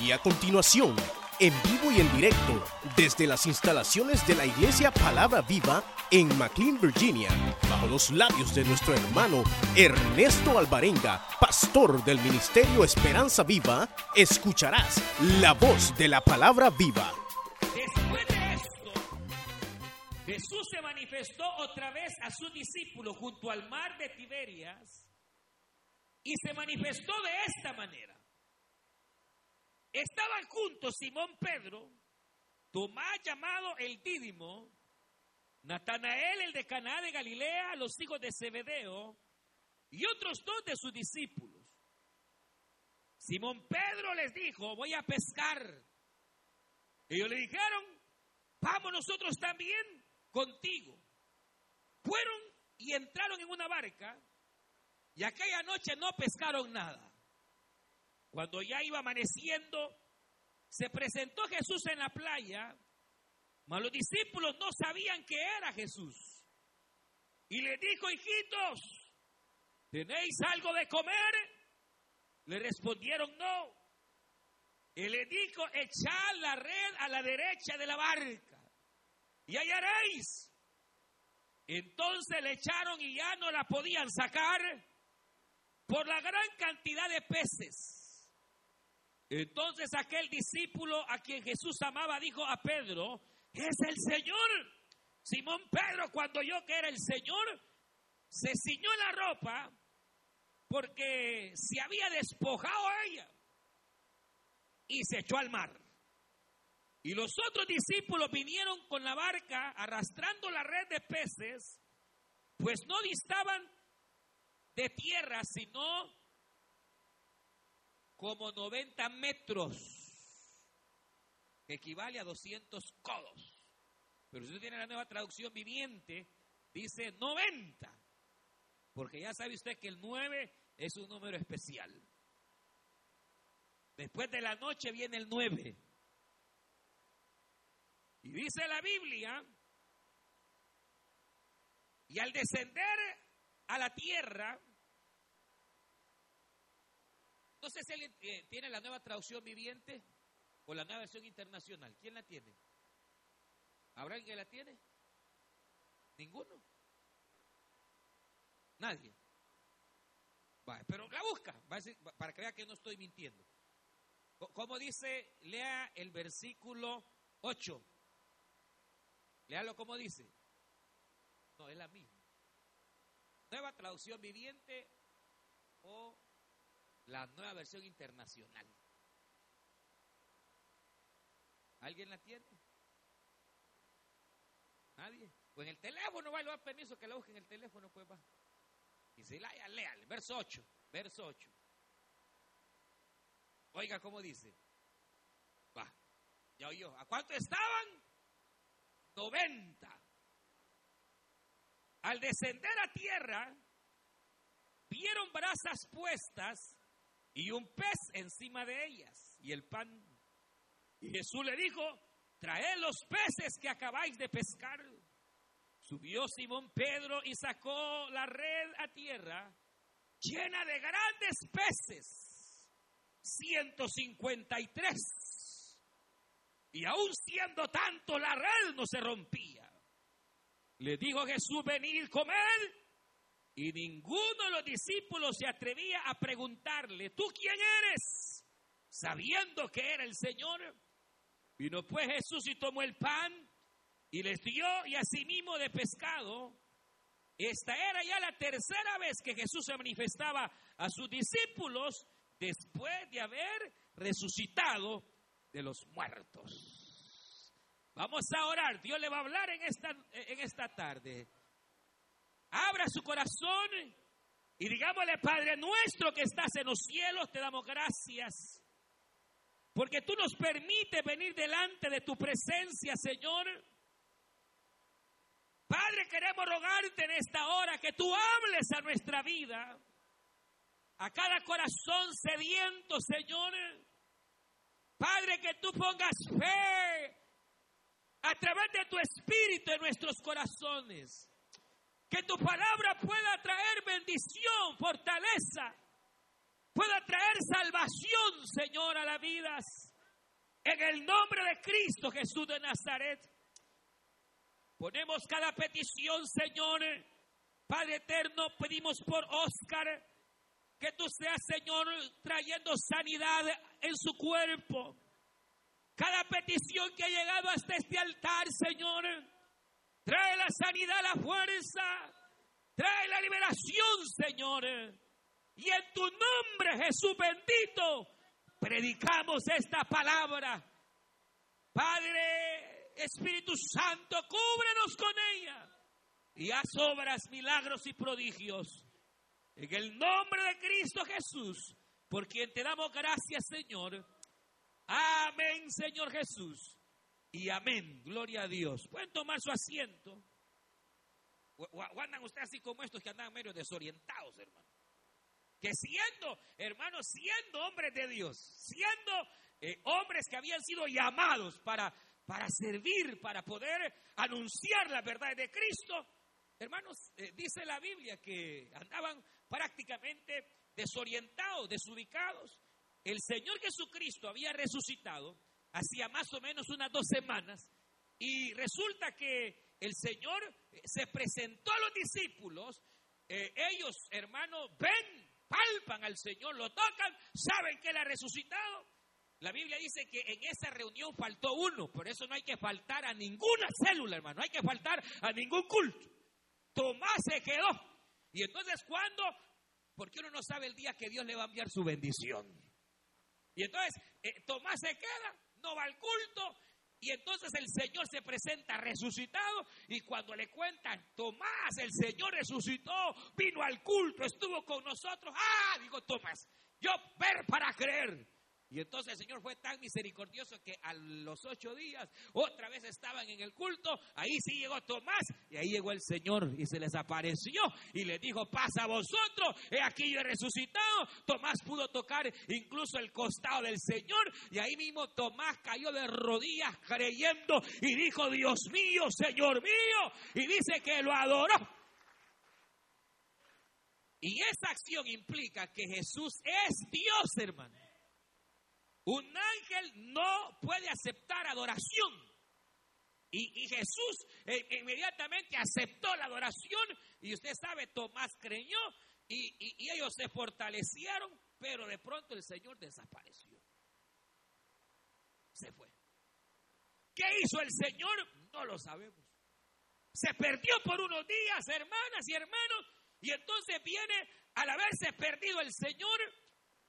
Y a continuación, en vivo y en directo, desde las instalaciones de la Iglesia Palabra Viva en McLean, Virginia, bajo los labios de nuestro hermano Ernesto Alvarenga, pastor del Ministerio Esperanza Viva, escucharás la voz de la Palabra Viva. Después de esto, Jesús se manifestó otra vez a sus discípulos junto al mar de Tiberias y se manifestó de esta manera. Estaban juntos Simón Pedro, Tomás llamado el Dídimo, Natanael el de Caná de Galilea, los hijos de Zebedeo y otros dos de sus discípulos. Simón Pedro les dijo, voy a pescar. Ellos le dijeron, vamos nosotros también contigo. Fueron y entraron en una barca y aquella noche no pescaron nada. Cuando ya iba amaneciendo, se presentó Jesús en la playa, mas los discípulos no sabían que era Jesús. Y le dijo, hijitos, ¿tenéis algo de comer? Le respondieron, no. Y le dijo, echad la red a la derecha de la barca y hallaréis. Entonces le echaron y ya no la podían sacar por la gran cantidad de peces. Entonces aquel discípulo a quien Jesús amaba dijo a Pedro, es el Señor. Simón Pedro cuando oyó que era el Señor, se ciñó la ropa porque se había despojado a ella y se echó al mar. Y los otros discípulos vinieron con la barca arrastrando la red de peces, pues no distaban de tierra, sino como 90 metros, que equivale a 200 codos. Pero si usted tiene la nueva traducción viviente, dice 90, porque ya sabe usted que el 9 es un número especial. Después de la noche viene el 9. Y dice la Biblia, y al descender a la tierra, no sé si alguien eh, tiene la nueva traducción viviente o la nueva versión internacional. ¿Quién la tiene? ¿Habrá alguien que la tiene? ¿Ninguno? Nadie. Pero la busca, va a decir, para que vea que no estoy mintiendo. ¿Cómo dice? Lea el versículo 8. Léalo como dice. No, es la misma. Nueva traducción viviente o la nueva versión internacional. ¿Alguien la tiene? ¿Nadie? Pues en el teléfono va a dar permiso que la busque en el teléfono, pues va. Y si la haya, léale. Verso 8. Verso 8. Oiga cómo dice. Va. Ya oyó. ¿A cuánto estaban? 90. Al descender a tierra, vieron brasas puestas y un pez encima de ellas y el pan. Y Jesús le dijo, traed los peces que acabáis de pescar. Subió Simón Pedro y sacó la red a tierra llena de grandes peces, 153. Y aún siendo tanto, la red no se rompía. Le dijo Jesús, venid, comer. Y ninguno de los discípulos se atrevía a preguntarle, ¿tú quién eres? Sabiendo que era el Señor. Vino pues Jesús y tomó el pan y les dio y asimismo de pescado. Esta era ya la tercera vez que Jesús se manifestaba a sus discípulos después de haber resucitado de los muertos. Vamos a orar. Dios le va a hablar en esta, en esta tarde. Abra su corazón y digámosle, Padre nuestro que estás en los cielos, te damos gracias. Porque tú nos permites venir delante de tu presencia, Señor. Padre, queremos rogarte en esta hora que tú hables a nuestra vida, a cada corazón sediento, Señor. Padre, que tú pongas fe a través de tu espíritu en nuestros corazones. Que tu palabra pueda traer bendición, fortaleza. pueda traer salvación, Señor, a las vidas. En el nombre de Cristo Jesús de Nazaret. Ponemos cada petición, Señor. Padre eterno, pedimos por Oscar que tú seas, Señor, trayendo sanidad en su cuerpo. Cada petición que ha llegado hasta este altar, Señor, trae la sanidad, la fuerza, trae la liberación, Señor. Y en tu nombre, Jesús bendito, predicamos esta palabra. Padre, Espíritu Santo, cúbrenos con ella y haz obras, milagros y prodigios. En el nombre de Cristo Jesús, por quien te damos gracias, Señor. Amén, Señor Jesús. Y amén. Gloria a Dios. Pueden tomar su asiento. O, andan ustedes así como estos que andan medio desorientados, hermano. Que siendo, hermanos, siendo hombres de Dios, siendo eh, hombres que habían sido llamados para, para servir, para poder anunciar la verdad de Cristo, hermanos, eh, dice la Biblia que andaban prácticamente desorientados, desubicados. El Señor Jesucristo había resucitado hacía más o menos unas dos semanas y resulta que el Señor eh, se presentó a los discípulos, eh, ellos, hermanos, ven, palpan al Señor, lo tocan, saben que Él ha resucitado. La Biblia dice que en esa reunión faltó uno, por eso no hay que faltar a ninguna célula, hermano, no hay que faltar a ningún culto. Tomás se quedó. Y entonces, ¿cuándo? Porque uno no sabe el día que Dios le va a enviar su bendición. Y entonces, eh, Tomás se queda, va al culto, y entonces el Señor se presenta resucitado y cuando le cuentan, Tomás, el Señor resucitó, vino al culto, estuvo con nosotros. Ah, digo Tomás, yo ver para creer. Y entonces el Señor fue tan misericordioso que a los ocho días otra vez estaban en el culto. Ahí sí llegó Tomás y ahí llegó el Señor y se les apareció y les dijo, pasa a vosotros, he aquí yo he resucitado. Tomás pudo tocar incluso el costado del Señor y ahí mismo Tomás cayó de rodillas creyendo y dijo, Dios mío, Señor mío. Y dice que lo adoró. Y esa acción implica que Jesús es Dios, hermano. Un ángel no puede aceptar adoración. Y, Jesús eh, inmediatamente aceptó la adoración y usted sabe, Tomás creyó y, y ellos se fortalecieron, pero de pronto el Señor desapareció. Se fue. ¿Qué hizo el Señor? No lo sabemos. Se perdió por unos días, hermanas y hermanos, y entonces viene, al haberse perdido el Señor,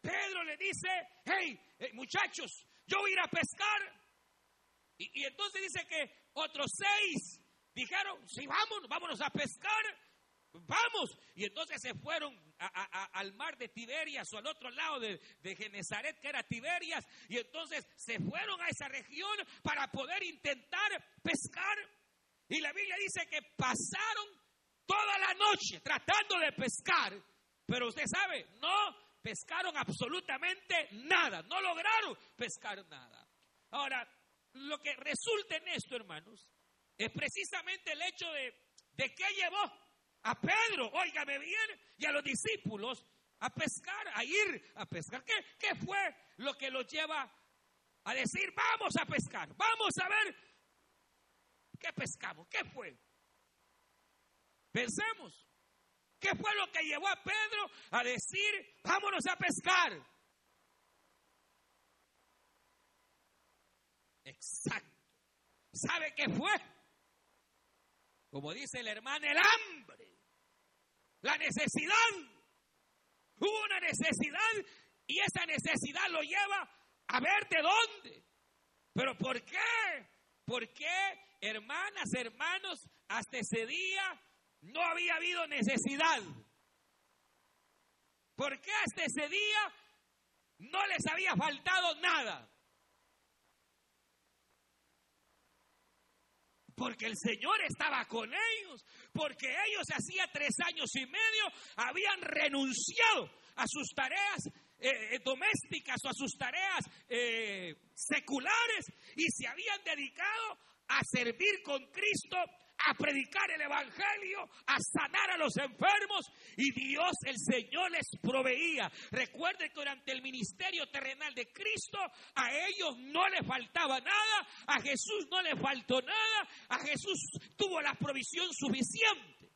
Pedro le dice, hey, eh, muchachos, yo voy a ir a pescar. Y, entonces dice que otros seis dijeron, sí, vámonos, vámonos a pescar. Vamos. Y entonces se fueron al mar de Tiberias o al otro lado de, de Genezaret, que era Tiberias. Y entonces se fueron a esa región para poder intentar pescar. Y la Biblia dice que pasaron toda la noche tratando de pescar. Pero usted sabe, no pescaron absolutamente nada, no lograron pescar nada. Ahora, lo que resulta en esto, hermanos, es precisamente el hecho de, de que llevó a Pedro, óigame bien, y a los discípulos a pescar, a ir a pescar. ¿Qué, qué fue lo que los lleva a decir, vamos a pescar, vamos a ver qué pescamos? ¿Qué fue? Pensemos. ¿Qué fue lo que llevó a Pedro a decir, vámonos a pescar? Exacto. ¿Sabe qué fue? Como dice el hermano, el hambre, la necesidad. Hubo una necesidad y esa necesidad lo lleva a ver de dónde. ¿Pero por qué? ¿Por qué, hermanas, hermanos, hasta ese día no había habido necesidad. Porque hasta ese día no les había faltado nada. Porque el Señor estaba con ellos, porque ellos hacía tres años y medio habían renunciado a sus tareas eh, eh, domésticas o a sus tareas eh, seculares y se habían dedicado a servir con Cristo a predicar el Evangelio, a sanar a los enfermos y Dios el Señor les proveía. Recuerden que durante el ministerio terrenal de Cristo a ellos no les faltaba nada, a Jesús no le faltó nada, a Jesús tuvo la provisión suficiente.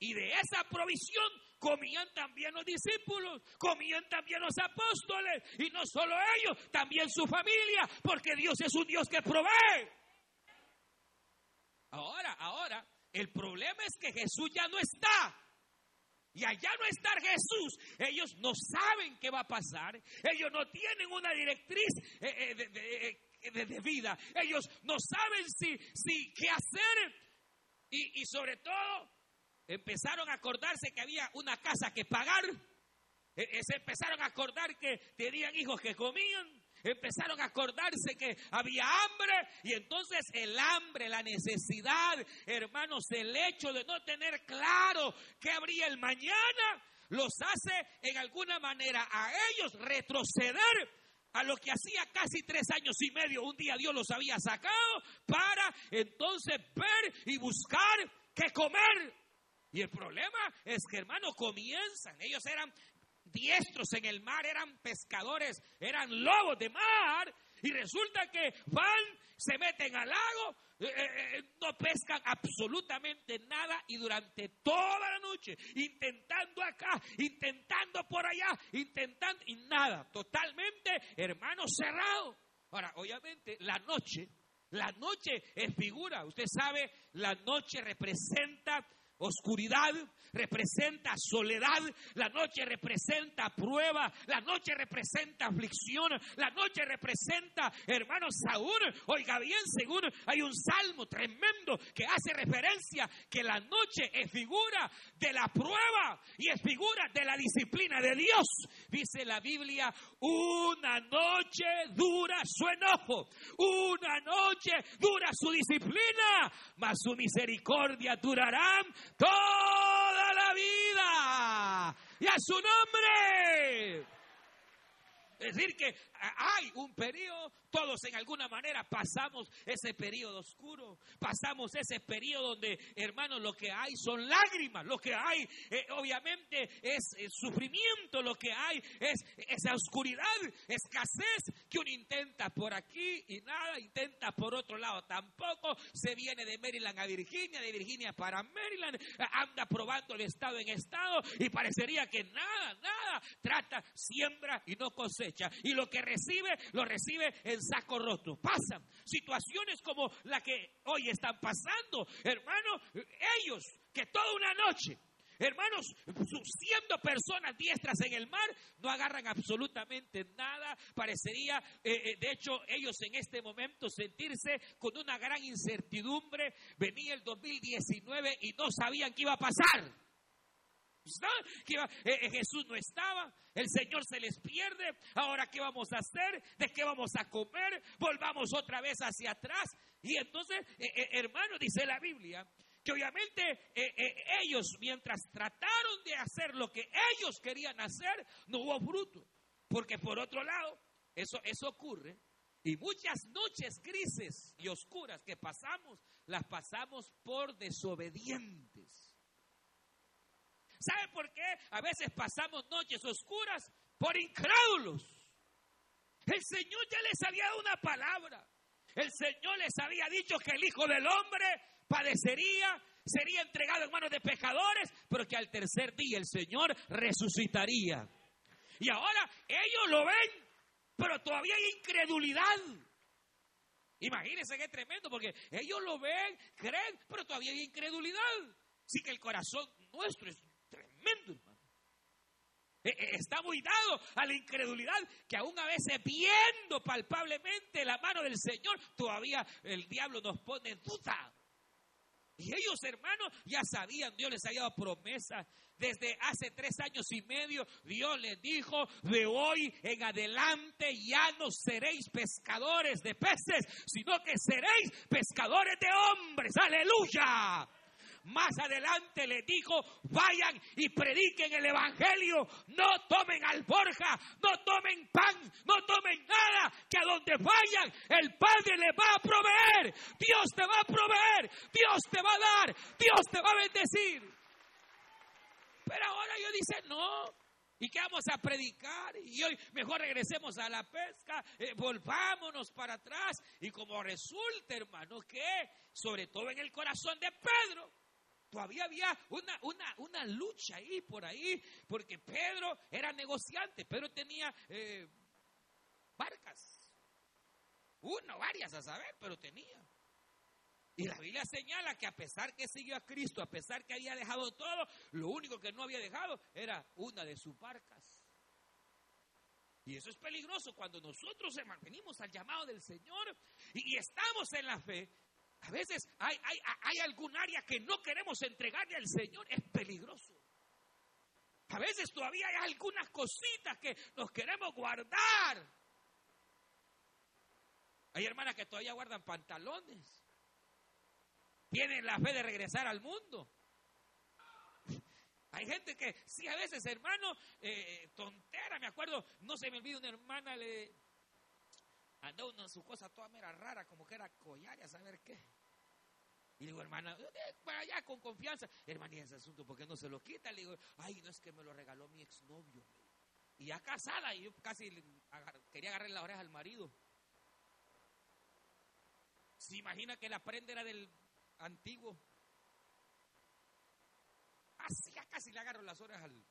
Y de esa provisión comían también los discípulos, comían también los apóstoles, y no solo ellos, también su familia, porque Dios es un Dios que provee. Ahora, ahora, el problema es que Jesús ya no está. Y allá no está Jesús. Ellos no saben qué va a pasar. Ellos no tienen una directriz eh, eh, eh, de, vida. Ellos no saben si, si qué hacer. Y, y sobre todo, empezaron a acordarse que había una casa que pagar. Se empezaron a acordar que tenían hijos que comían empezaron a acordarse que había hambre y entonces el hambre, la necesidad, hermanos, el hecho de no tener claro qué habría el mañana, los hace en alguna manera a ellos retroceder a lo que hacía casi tres años y medio, un día Dios los había sacado para entonces ver y buscar qué comer. Y el problema es que, hermanos, comienzan. Ellos eran diestros en el mar, eran pescadores, eran lobos de mar. Y resulta que van, se meten al lago, eh, eh, eh, no pescan absolutamente nada y durante toda la noche, intentando acá, intentando por allá, intentando y nada, totalmente, hermano, cerrado. Ahora, obviamente, la noche, la noche es figura. Usted sabe, la noche representa oscuridad, representa soledad, la noche representa prueba, la noche representa aflicción, la noche representa, hermanos, aún, oiga bien, según hay un salmo tremendo que hace referencia que la noche es figura de la prueba y es figura de la disciplina de Dios. Dice la Biblia, una noche dura su enojo, una noche dura su disciplina, mas su misericordia durará toda la vida. Y a su nombre. Es decir, que hay un periodo todos en alguna manera pasamos ese periodo oscuro, pasamos ese periodo donde, hermanos, lo que hay son lágrimas, lo que hay eh, obviamente es, es, sufrimiento, lo que hay es esa oscuridad, escasez que uno intenta por aquí y nada, intenta por otro lado. Tampoco se viene de Maryland a Virginia, de Virginia para Maryland, anda probando de estado en estado y parecería que nada, nada, trata, siembra y no cosecha. Y lo que recibe, lo recibe en saco roto. Pasan situaciones como la que hoy están pasando, hermanos, ellos que toda una noche Hermanos, siendo personas diestras en el mar, no agarran absolutamente nada. Parecería, eh, eh, de hecho, ellos en este momento sentirse con una gran incertidumbre. Venía el 2019 y no sabían qué iba a pasar. Eh, eh, Jesús no estaba, el Señor se les pierde, ahora qué vamos a hacer, de qué vamos a comer, volvamos otra vez hacia atrás. Y entonces, eh, hermano, dice la Biblia, que obviamente ellos mientras trataron de hacer lo que ellos querían hacer, no hubo fruto. Porque por otro lado, eso, eso ocurre. Y muchas noches grises y oscuras que pasamos, las pasamos por desobedientes. ¿Sabe por qué? A veces pasamos noches oscuras por incrédulos. El Señor ya les había dado una palabra. El Señor les había dicho que el Hijo del Hombre padecería, sería entregado en manos de pecadores, pero que al tercer día el Señor resucitaría. Y ahora ellos lo ven, pero todavía hay incredulidad. Imagínense qué tremendo, porque ellos lo ven, creen, pero todavía hay incredulidad. Así que el corazón nuestro es Eh, eh, está muy dado a la incredulidad que aún a veces viendo palpablemente la mano del Señor, todavía el diablo nos pone en duda. Y ellos, hermanos, ya sabían, Dios les había dado promesa. Desde hace tres años y medio, Dios les dijo, de hoy en adelante ya no seréis pescadores de peces, sino que seréis pescadores de hombres. Aleluya. Más adelante le dijo, vayan y prediquen el Evangelio, no tomen alforja, no tomen pan, no tomen nada, que a donde vayan, el Padre le va a proveer. Dios te va a proveer. Dios te va a dar. Dios te va a bendecir. Pero ahora yo dice, no, ¿Y qué vamos a predicar? Y hoy mejor regresemos a la pesca, eh, volvámonos para atrás. Y como resulta, hermano, que sobre todo en el corazón de Pedro, todavía había una, una, una lucha ahí por ahí, porque Pedro era negociante, Pedro tenía eh, barcas, una, varias a saber, pero tenía. Y la Biblia señala que a pesar que siguió a Cristo, a pesar que había dejado todo, lo único que no había dejado era una de sus barcas. Y eso es peligroso cuando nosotros se mantenimos al llamado del Señor y, estamos en la fe. A veces hay, hay, hay algún área que no queremos entregarle al Señor, es peligroso. A veces todavía hay algunas cositas que nos queremos guardar. Hay hermanas que todavía guardan pantalones tienen la fe de regresar al mundo. Hay gente que, sí, a veces, hermano, eh, tontera, me acuerdo, no se me olvida una hermana, le andó en su cosa toda mera rara, como que era collar, a saber qué. Y digo, hermana, eh, para allá con confianza. Hermana, y ese asunto, ¿por qué no se lo quita? Le digo, ay, no es que me lo regaló mi exnovio. Y ya casada, y yo casi quería agarrar la oreja al marido. ¿Se imagina que la prenda era del antiguo. Así ya casi le agarro las horas al,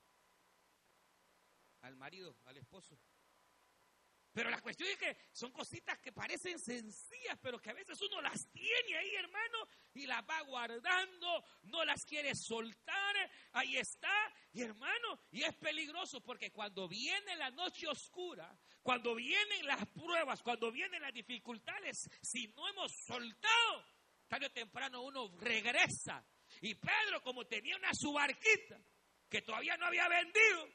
al marido, al esposo. Pero la cuestión es que son cositas que parecen sencillas, pero que a veces uno las tiene ahí, hermano, y las va guardando, no las quiere soltar, ahí está, y hermano, y es peligroso porque cuando viene la noche oscura, cuando vienen las pruebas, cuando vienen las dificultades, si no hemos soltado, tarde o temprano uno regresa. Y Pedro, como tenía una subarquita que todavía no había vendido,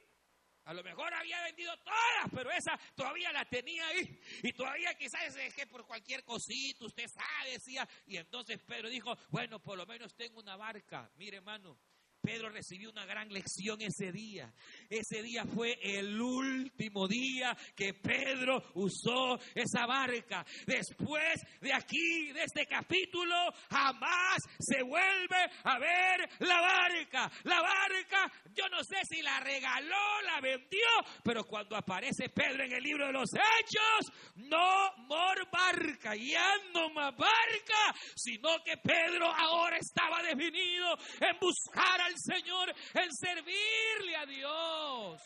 a lo mejor había vendido todas, pero esa todavía la tenía ahí. Y todavía quizás dejé por cualquier cosita, usted sabe, decía. Y entonces Pedro dijo, bueno, por lo menos tengo una barca. Mire, hermano, Pedro recibió una gran lección ese día. Ese día fue el último día que Pedro usó esa barca. Después de aquí, de este capítulo, jamás se vuelve a ver la barca. La barca, yo no sé si la regaló, la vendió, pero cuando aparece Pedro en el libro de los Hechos, no more barca, ya no más barca, sino que Pedro ahora estaba definido en buscar al Señor, en servirle a Dios.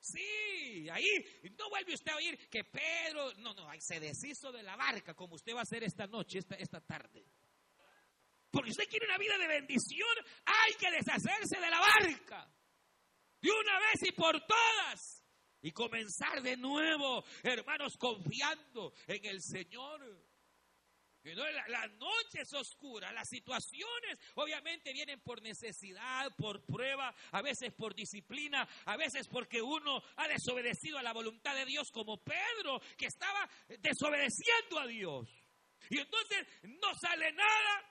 Sí, ahí no vuelve usted a oír que Pedro, no, no, se deshizo de la barca como usted va a hacer esta noche, esta tarde. Porque usted quiere una vida de bendición, hay que deshacerse de la barca. De una vez y por todas. Y comenzar de nuevo, hermanos, confiando en el Señor. La, la, noche es las situaciones obviamente vienen por necesidad, por prueba, a veces por disciplina, a veces porque uno ha desobedecido a la voluntad de Dios, como Pedro, que estaba desobedeciendo a Dios. Y entonces no sale nada,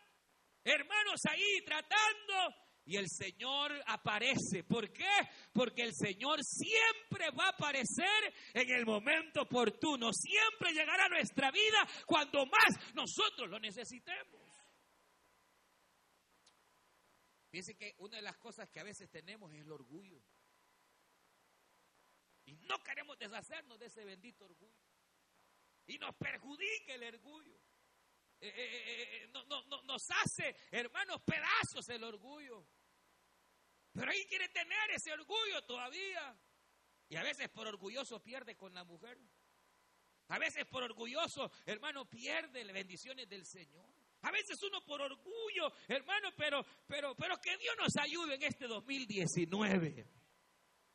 hermanos ahí tratando y el Señor aparece. ¿Por qué? Porque el Señor siempre va a aparecer en el momento oportuno. Siempre llegará a nuestra vida cuando más nosotros lo necesitemos. Fíjense que una de las cosas que a veces tenemos es el orgullo. Y no queremos deshacernos de ese bendito orgullo. Y nos perjudica el orgullo. Eh, eh, eh, nos hace, hermanos, pedazos el orgullo. Pero ahí quiere tener ese orgullo todavía. Y a veces por orgulloso pierde con la mujer. A veces por orgulloso, hermano, pierde las bendiciones del Señor. A veces uno por orgullo, hermano, pero, pero, pero que Dios nos ayude en este 2019.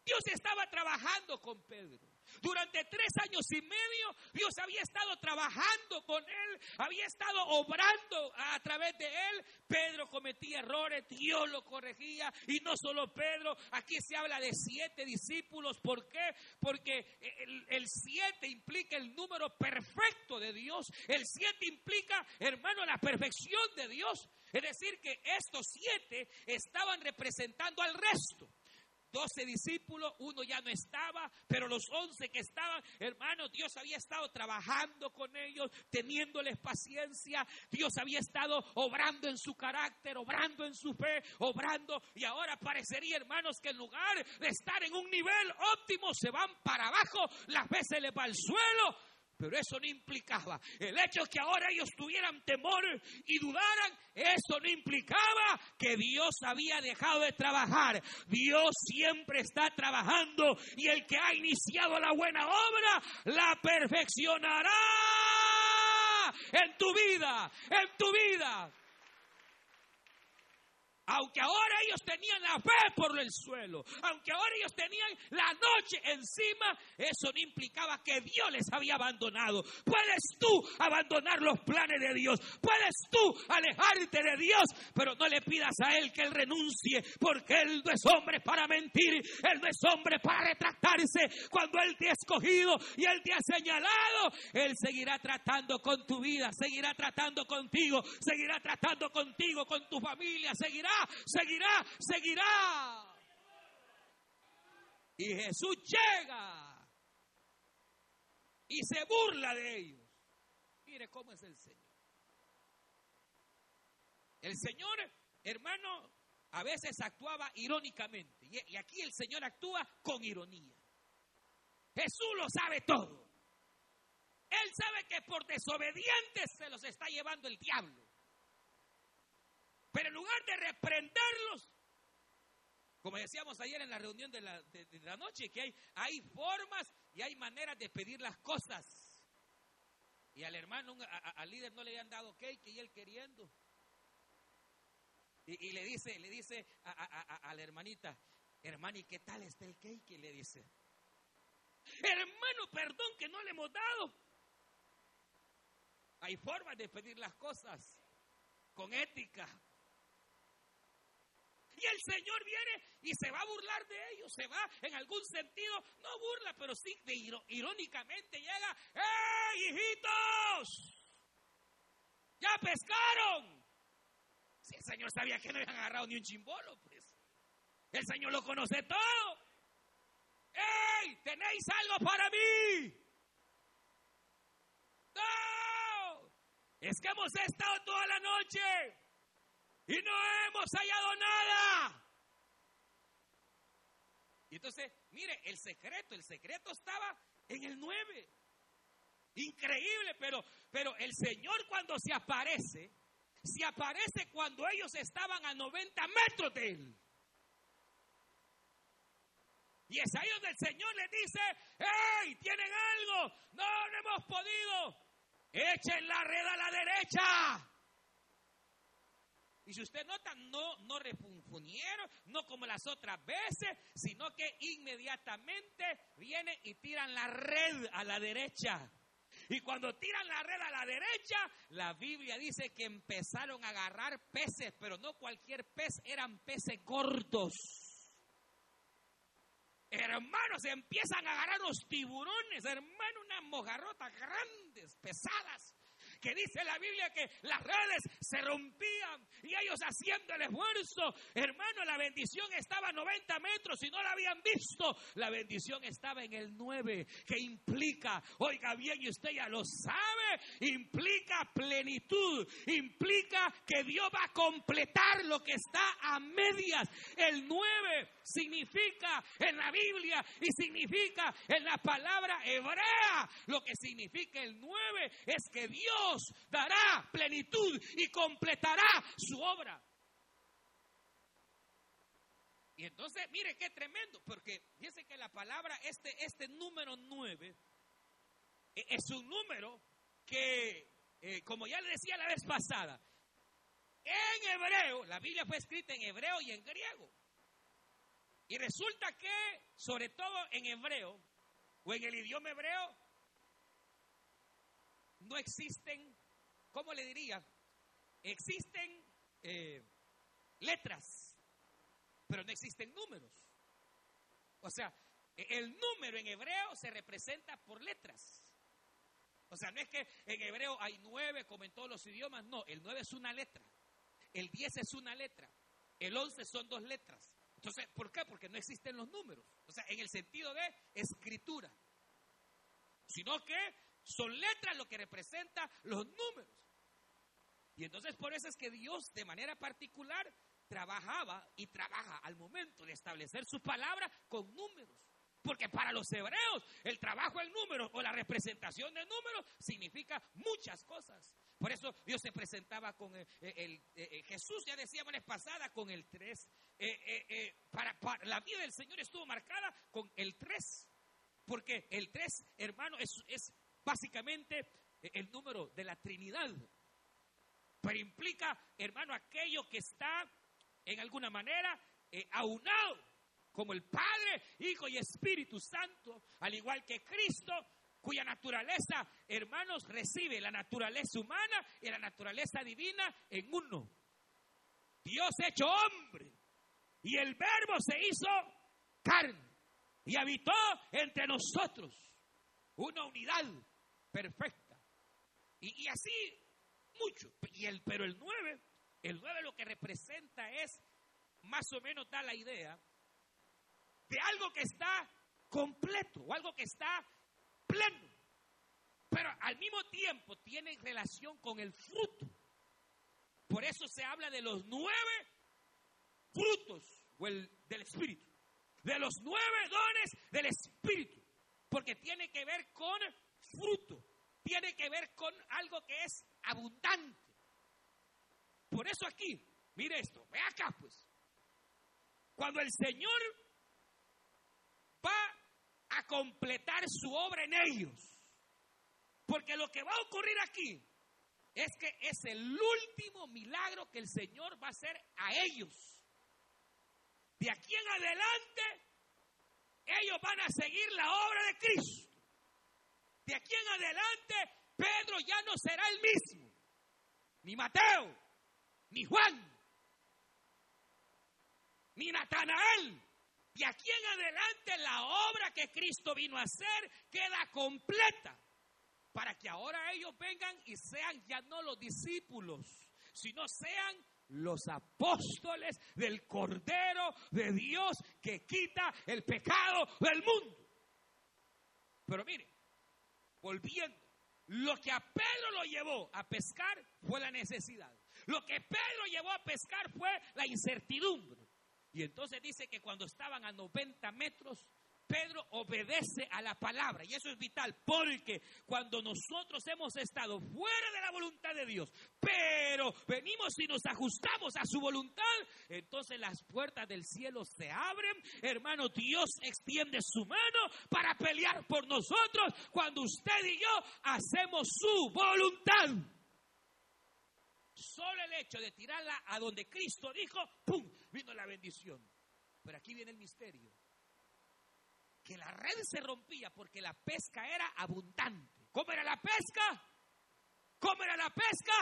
Dios estaba trabajando con Pedro. Durante tres años y medio Dios había estado trabajando con él, había estado obrando a través de él. Pedro cometía errores, Dios lo corregía y no solo Pedro, aquí se habla de siete discípulos. ¿Por qué? Porque el, siete implica el número perfecto de Dios. El siete implica, hermano, la perfección de Dios. Es decir, que estos siete estaban representando al resto. Doce discípulos, uno ya no estaba, pero los once que estaban, hermanos, Dios había estado trabajando con ellos, teniéndoles paciencia, Dios había estado obrando en su carácter, obrando en su fe, obrando, y ahora parecería, hermanos, que en lugar de estar en un nivel óptimo, se van para abajo, las veces les va al suelo, pero eso no implicaba, el hecho de que ahora ellos tuvieran temor y dudaran, eso no implicaba que Dios había dejado de trabajar. Dios siempre está trabajando y el que ha iniciado la buena obra la perfeccionará en tu vida, en tu vida. Aunque ahora ellos tenían la fe por el suelo, aunque ahora ellos tenían la noche encima, eso no implicaba que Dios les había abandonado. Puedes tú abandonar los planes de Dios, puedes tú alejarte de Dios, pero no le pidas a Él que Él renuncie, porque Él no es hombre para mentir, Él no es hombre para retractarse. Cuando Él te ha escogido y Él te ha señalado, Él seguirá tratando con tu vida, seguirá tratando contigo, seguirá tratando contigo, con tu familia, seguirá seguirá, seguirá. Y Jesús llega y se burla de ellos. Mire cómo es el Señor. El Señor, hermano, a veces actuaba irónicamente. Y aquí el Señor actúa con ironía. Jesús lo sabe todo. Él sabe que por desobedientes se los está llevando el diablo. Pero en lugar de reprenderlos, como decíamos ayer en la reunión de la, noche, que hay, formas y hay maneras de pedir las cosas. Y al hermano, al líder no le habían dado cake y él queriendo. Y, le dice, le dice a, la hermanita, hermana, ¿y qué tal está el cake? Y le dice, hermano, perdón que no le hemos dado. Hay formas de pedir las cosas con ética. Y el Señor viene y se va a burlar de ellos, se va en algún sentido, no burla, pero sí irónicamente llega, ¡eh, hijitos! ¡Ya pescaron! Si el Señor sabía que no habían agarrado ni un chimbolo, pues. El Señor lo conoce todo. ¡Ey! ¿Tenéis algo para mí? ¡No! Es que hemos estado toda la noche y no hemos hallado nada. Y entonces, mire, el secreto, el secreto estaba en el 9. Increíble, pero, pero el Señor cuando se aparece, se aparece cuando ellos estaban a 90 metros de Él. Y es ahí donde el Señor les dice, ¡hey! ¿Tienen algo? No, no hemos podido. Echen la red a la derecha. Y si usted nota, no, no refunfunieron, no como las otras veces, sino que inmediatamente vienen y tiran la red a la derecha. Y cuando tiran la red a la derecha, la Biblia dice que empezaron a agarrar peces, pero no cualquier pez, eran peces gordos. Hermanos, empiezan a agarrar los tiburones, hermano, unas mojarrotas grandes, pesadas que dice la Biblia que las redes se rompían y ellos haciendo el esfuerzo. Hermano, la bendición estaba a 90 metros y no la habían visto. La bendición estaba en el 9, que implica, oiga bien, y usted ya lo sabe, implica plenitud, implica que Dios va a completar lo que está a medias. El 9 significa en la Biblia y significa en la palabra hebrea. Lo que significa el 9 es que Dios dará plenitud y completará su obra. Y entonces, mire qué tremendo, porque dice que la palabra, este, este número 9, e, es un número que, eh, como ya le decía la vez pasada, en hebreo, la Biblia fue escrita en hebreo y en griego. Y resulta que, sobre todo en hebreo, o en el idioma hebreo, no existen, ¿cómo le diría? Existen eh, letras, pero no existen números. O sea, e, el número en hebreo se representa por letras. O sea, no es que en hebreo hay nueve como en todos los idiomas, no, el nueve es una letra, el diez es una letra, el once son dos letras, Entonces, ¿por qué? Porque no existen los números. O sea, en el sentido de escritura. Sino que son letras lo que representa los números. Y entonces por eso es que Dios de manera particular trabajaba y trabaja al momento de establecer su palabra con números. Porque para los hebreos el trabajo en números o la representación de números significa muchas cosas. Por eso Dios se presentaba con el, eh, Jesús, ya decíamos la pasada, con el 3. Eh, eh, para, la vida del Señor estuvo marcada con el 3. Porque el 3, hermano, es básicamente el número de la Trinidad. Pero implica, hermano, aquello que está en alguna manera aunado, como el Padre, Hijo y Espíritu Santo, al igual que Cristo, cuya naturaleza, hermanos, recibe la naturaleza humana y la naturaleza divina en uno. Dios hecho hombre. Y el verbo se hizo carne y habitó entre nosotros. Una unidad perfecta. Y, así mucho. Y el, pero el 9, el 9 lo que representa es, más o menos da la idea, de algo que está completo o algo que está pleno. Pero al mismo tiempo tiene relación con el fruto. Por eso se habla de los nueve frutos del Espíritu. De los nueve dones del Espíritu. Porque tiene que ver con fruto. Tiene que ver con algo que es abundante. Por eso aquí, mire esto, ve acá pues. Cuando el Señor va a completar su obra en ellos. Porque lo que va a ocurrir aquí es que es el último milagro que el Señor va a hacer a ellos. De aquí en adelante, ellos van a seguir la obra de Cristo. De aquí en adelante, Pedro ya no será el mismo. Ni Mateo, ni Juan, ni Natanael, y aquí en adelante la obra que Cristo vino a hacer queda completa para que ahora ellos vengan y sean ya no los discípulos, sino sean los apóstoles del Cordero de Dios que quita el pecado del mundo. Pero mire, volviendo, lo que a Pedro lo llevó a pescar fue la necesidad. Lo que Pedro llevó a pescar fue la incertidumbre. Y entonces dice que cuando estaban a 90 metros, Pedro obedece a la palabra y eso es vital porque cuando nosotros hemos estado fuera de la voluntad de Dios, pero venimos y nos ajustamos a su voluntad, entonces las puertas del cielo se abren, hermano, Dios extiende su mano para pelear por nosotros cuando usted y yo hacemos su voluntad. Solo el hecho de tirarla a donde Cristo dijo, ¡pum! vino la bendición. Pero aquí viene el misterio. Que la red se rompía porque la pesca era abundante. ¿Cómo era la pesca? ¿Cómo era la pesca?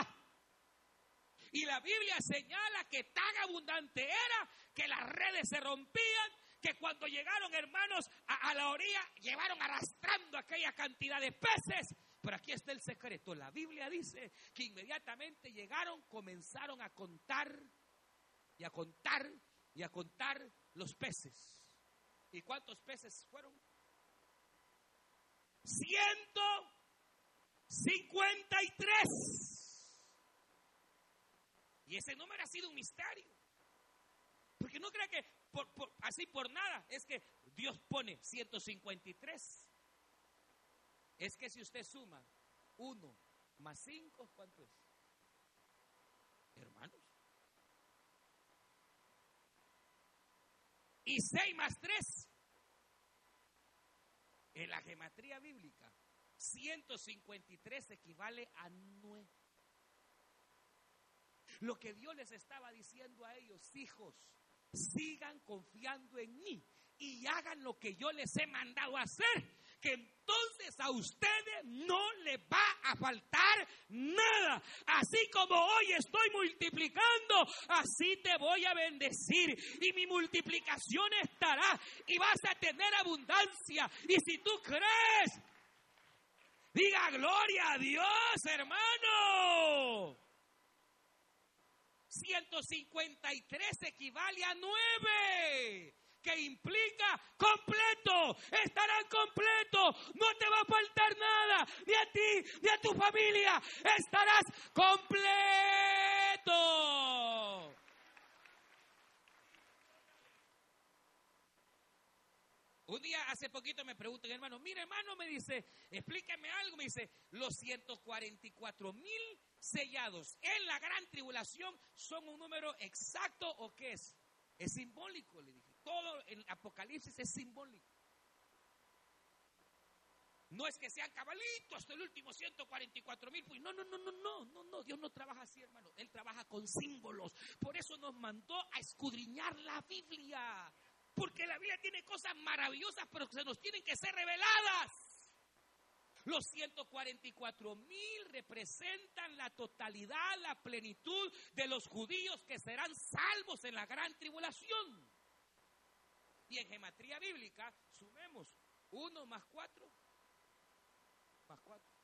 Y la Biblia señala que tan abundante era que las redes se rompían, que cuando llegaron hermanos a, a, la orilla, llevaron arrastrando aquella cantidad de peces. Pero aquí está el secreto. La Biblia dice que inmediatamente llegaron, comenzaron a contar y a contar y a contar los peces. ¿Y cuántos peces fueron? 153. Y ese número ha sido un misterio. Porque no crea que así por nada es que Dios pone 153. Es que si usted suma 1 más 5, ¿cuánto es? Hermanos. y 6 más 3. En la gematría bíblica, 153 equivale a 9. Lo que Dios les estaba diciendo a ellos, hijos, sigan confiando en mí y hagan lo que yo les he mandado hacer que entonces a ustedes no les va a faltar nada. Así como hoy estoy multiplicando, así te voy a bendecir. Y mi multiplicación estará y vas a tener abundancia. Y si tú crees, diga gloria a Dios, hermano. 153 equivale a 9 que implica completo. Estarán completos. No te va a faltar nada. Ni a ti, ni a tu familia. Estarás completo. Un día, hace poquito me preguntan, hermano, mire hermano, me dice, explíqueme algo, me dice, los 144 mil sellados en la gran tribulación son un número exacto o qué es? Es simbólico, le dije. Todo el Apocalipsis es simbólico. No es que sean cabalitos hasta el último 144 mil. Pues no, no, no, no, no, no, no. Dios no trabaja así, hermano. Él trabaja con símbolos. Por eso nos mandó a escudriñar la Biblia. Porque la Biblia tiene cosas maravillosas, pero que se nos tienen que ser reveladas. Los 144 mil representan la totalidad, la plenitud de los judíos que serán salvos en la gran tribulación. Y en gematría bíblica, sumemos 1 más 4, más 4.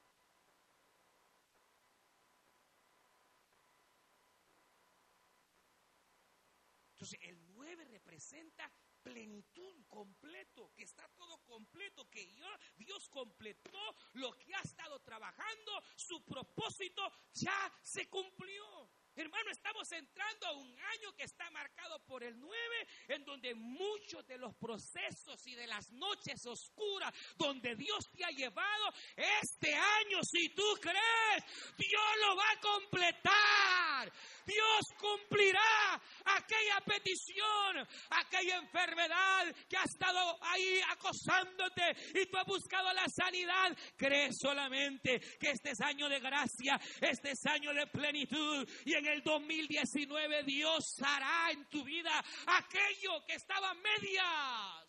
Entonces, el 9 representa plenitud completo, que está todo completo, que Dios completó lo que ha estado trabajando, su propósito ya se cumplió. Hermano, estamos entrando a un año que está marcado por el 9, en donde muchos de los procesos y de las noches oscuras donde Dios te ha llevado, este año, si tú crees, Dios lo va a completar. Dios cumplirá aquella petición, aquella enfermedad que ha estado ahí acosándote y tú has buscado la sanidad. Cree solamente que este es año de gracia, este es año de plenitud y en el 2019 Dios hará en tu vida aquello que estaba medias.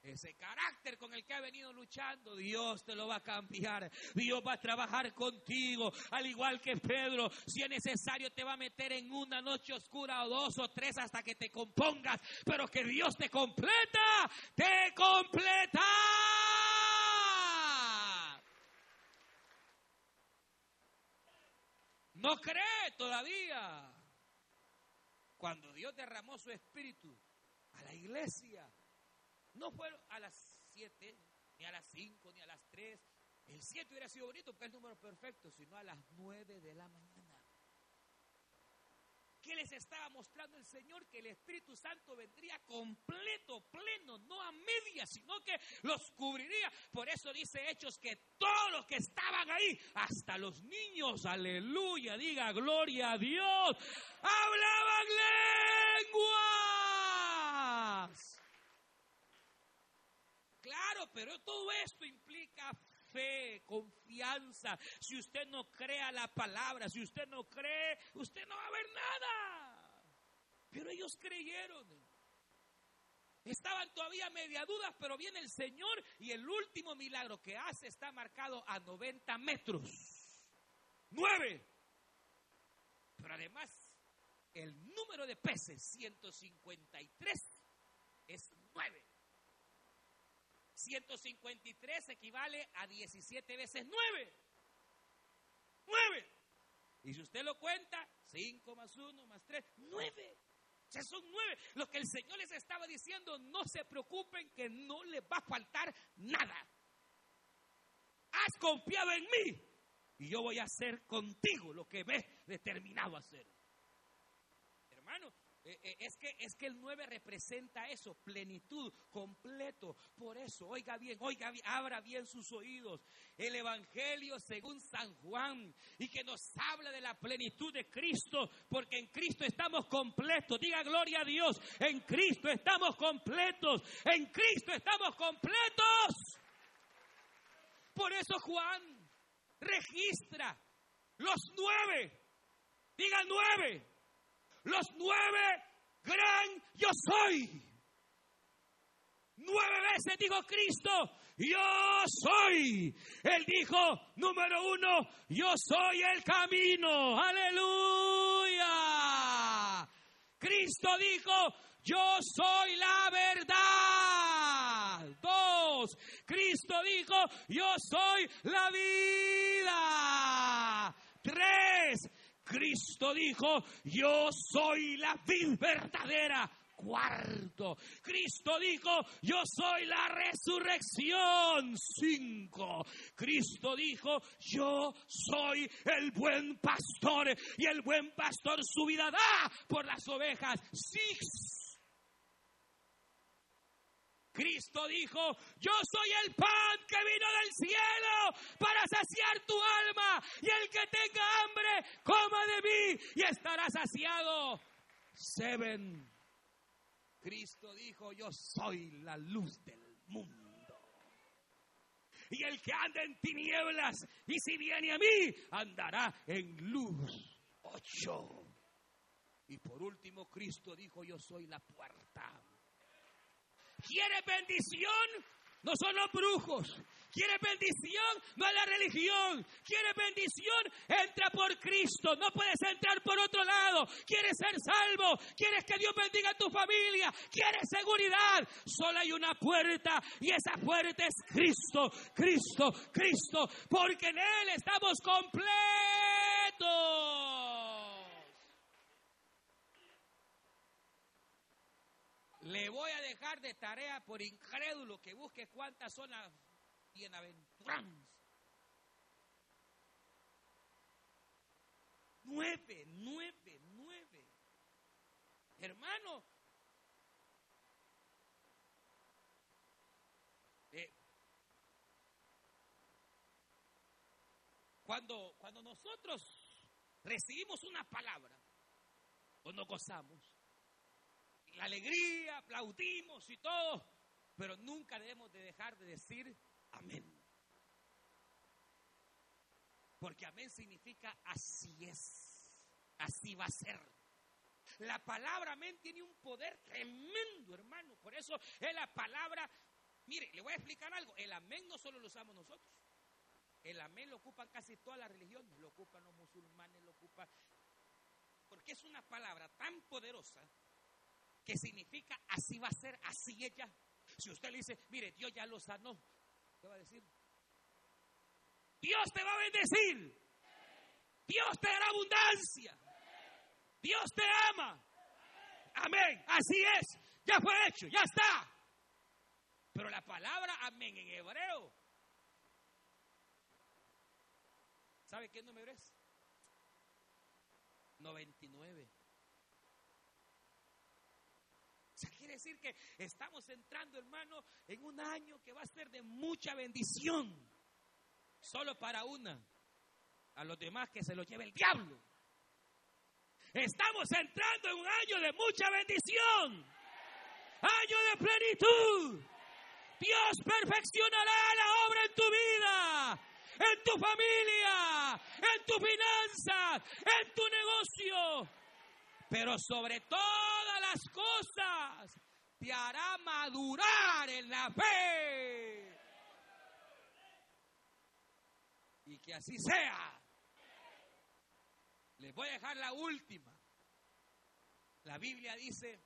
Ese carácter con el que ha venido luchando, Dios te lo va a cambiar. Dios va a trabajar contigo. Al igual que Pedro, si es necesario, te va a meter en una noche oscura o dos o tres hasta que te compongas. Pero que Dios te completa, te completa. No cree todavía. Cuando Dios derramó su espíritu a la iglesia, no fueron a las 7, ni a las 5, ni a las 3. El 7 hubiera sido bonito porque es el número perfecto, sino a las 9 de la mañana. ¿Qué les estaba mostrando el Señor? Que el Espíritu Santo vendría completo, pleno, no a medias, sino que los cubriría. Por eso dice Hechos que todos los que estaban ahí, hasta los niños, aleluya, diga gloria a Dios, hablaban lenguas. Claro, pero todo esto implica fe, confianza. Si usted no crea la palabra, si usted no cree, usted no va a ver nada. Pero ellos creyeron. Estaban todavía media dudas, pero viene el Señor y el último milagro que hace está marcado a 90 metros. Nueve. Pero además, el número de peces, 153, es nueve. 153 equivale a 17 veces 9. 9. Y si usted lo cuenta, 5 más 1 más 3, 9. Ya son 9. Lo que el Señor les estaba diciendo, no se preocupen que no les va a faltar nada. Has confiado en mí y yo voy a hacer contigo lo que me he determinado a hacer. Eh, eh, es, que, es que el 9 representa eso, plenitud, completo. Por eso, oiga bien, oiga bien, abra bien sus oídos. El Evangelio según San Juan y que nos habla de la plenitud de Cristo, porque en Cristo estamos completos. Diga gloria a Dios, en Cristo estamos completos, en Cristo estamos completos. Por eso Juan registra los nueve, diga nueve los nueve gran yo soy. Nueve veces dijo Cristo, yo soy. Él dijo, número uno, yo soy el camino. Aleluya. Cristo dijo, yo soy la verdad. Dos, Cristo dijo, yo soy la vida. Tres, Cristo dijo, yo soy la vid verdadera. Cuarto, Cristo dijo, yo soy la resurrección. Cinco, Cristo dijo, yo soy el buen pastor y el buen pastor su vida da por las ovejas. Six, Cristo dijo, yo soy el pan que vino del cielo para saciar tu alma y el que tenga hambre, coma de mí y estará saciado. Seven. Cristo dijo, yo soy la luz del mundo. Y el que anda en tinieblas y si viene a mí, andará en luz. Ocho. Y por último, Cristo dijo, yo soy la puerta. ¿Quiere bendición? No son los brujos. ¿Quiere bendición? No es la religión. ¿Quiere bendición? Entra por Cristo. No puedes entrar por otro lado. ¿Quieres ser salvo? ¿Quieres que Dios bendiga a tu familia? ¿Quieres seguridad? Solo hay una puerta y esa puerta es Cristo, Cristo, Cristo. Porque en Él estamos completos. Le voy a dejar de tarea por incrédulo que busque cuántas son las bienaventuranzas. Nueve, nueve, nueve. Hermano, eh, cuando, cuando nosotros recibimos una palabra o nos gozamos, la alegría, aplaudimos y todo, pero nunca debemos de dejar de decir amén. Porque amén significa así es, así va a ser. La palabra amén tiene un poder tremendo, hermano. Por eso es la palabra. Mire, le voy a explicar algo. El amén no solo lo usamos nosotros. El amén lo ocupan casi todas las religiones. Lo ocupan los musulmanes, lo ocupan. Porque es una palabra tan poderosa que significa así va a ser, así ella. Si usted le dice, mire, Dios ya lo sanó, ¿qué va a decir? Dios te va a bendecir. Dios te dará abundancia. Dios te ama. Amén. Así es. Ya fue hecho, ya está. Pero la palabra amén en hebreo. ¿Sabe qué número es? 99. Decir que estamos entrando, hermano, en un año que va a ser de mucha bendición. Solo para una. A los demás que se lo lleve el diablo. Estamos entrando en un año de mucha bendición. Año de plenitud. Dios perfeccionará la obra en tu vida, en tu familia, en tu finanzas, en tu negocio. Pero sobre todas las cosas, te hará madurar en la fe. Y que así sea. Les voy a dejar la última. La Biblia dice,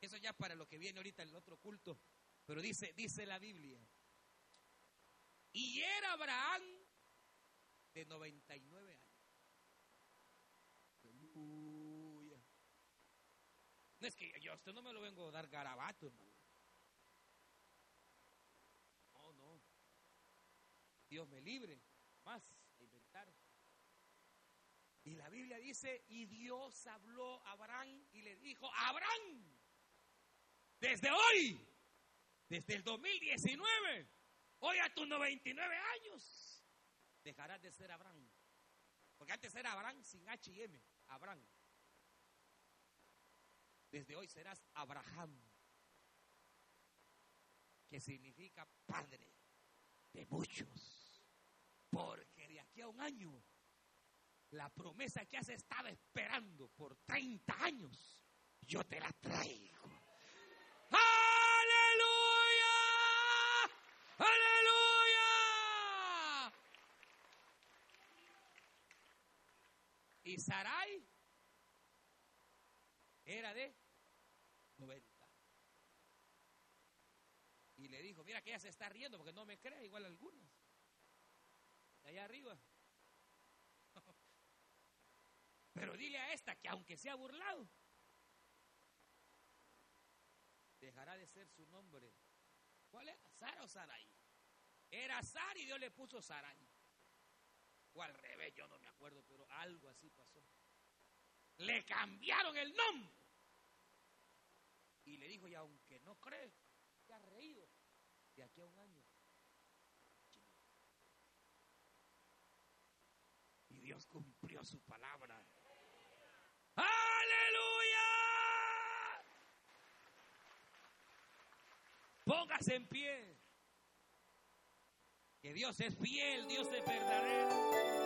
eso ya para lo que viene ahorita en el otro culto, pero dice, dice la Biblia. Y era Abraham de 99 años. No es que yo a usted no me lo vengo a dar garabato, hermano. No, no. Dios me libre más de inventar. Y la Biblia dice, y Dios habló a Abraham y le dijo, Abraham, desde hoy, desde el 2019, hoy a tus 99 años, dejarás de ser Abraham. Porque antes era Abraham sin H y M, Abraham. Desde hoy serás Abraham, que significa padre de muchos. Porque de aquí a un año, la promesa que has estado esperando por 30 años, yo te la traigo. ¡Aleluya! ¡Aleluya! Y Sarai era de 90. Y le dijo, mira que ella se está riendo porque no me cree, igual algunas. De allá arriba. Pero dile a esta que aunque sea burlado, dejará de ser su nombre. ¿Cuál era? ¿Sara o Sarai? Era Sara y Dios le puso Sarai. O al revés, yo no me acuerdo, pero algo así pasó. Le cambiaron el nombre. Y le dijo, y aunque no cree, te has reído de aquí a un año. Y Dios cumplió su palabra. ¡Aleluya! Póngase en pie. Que Dios es fiel, Dios es verdadero.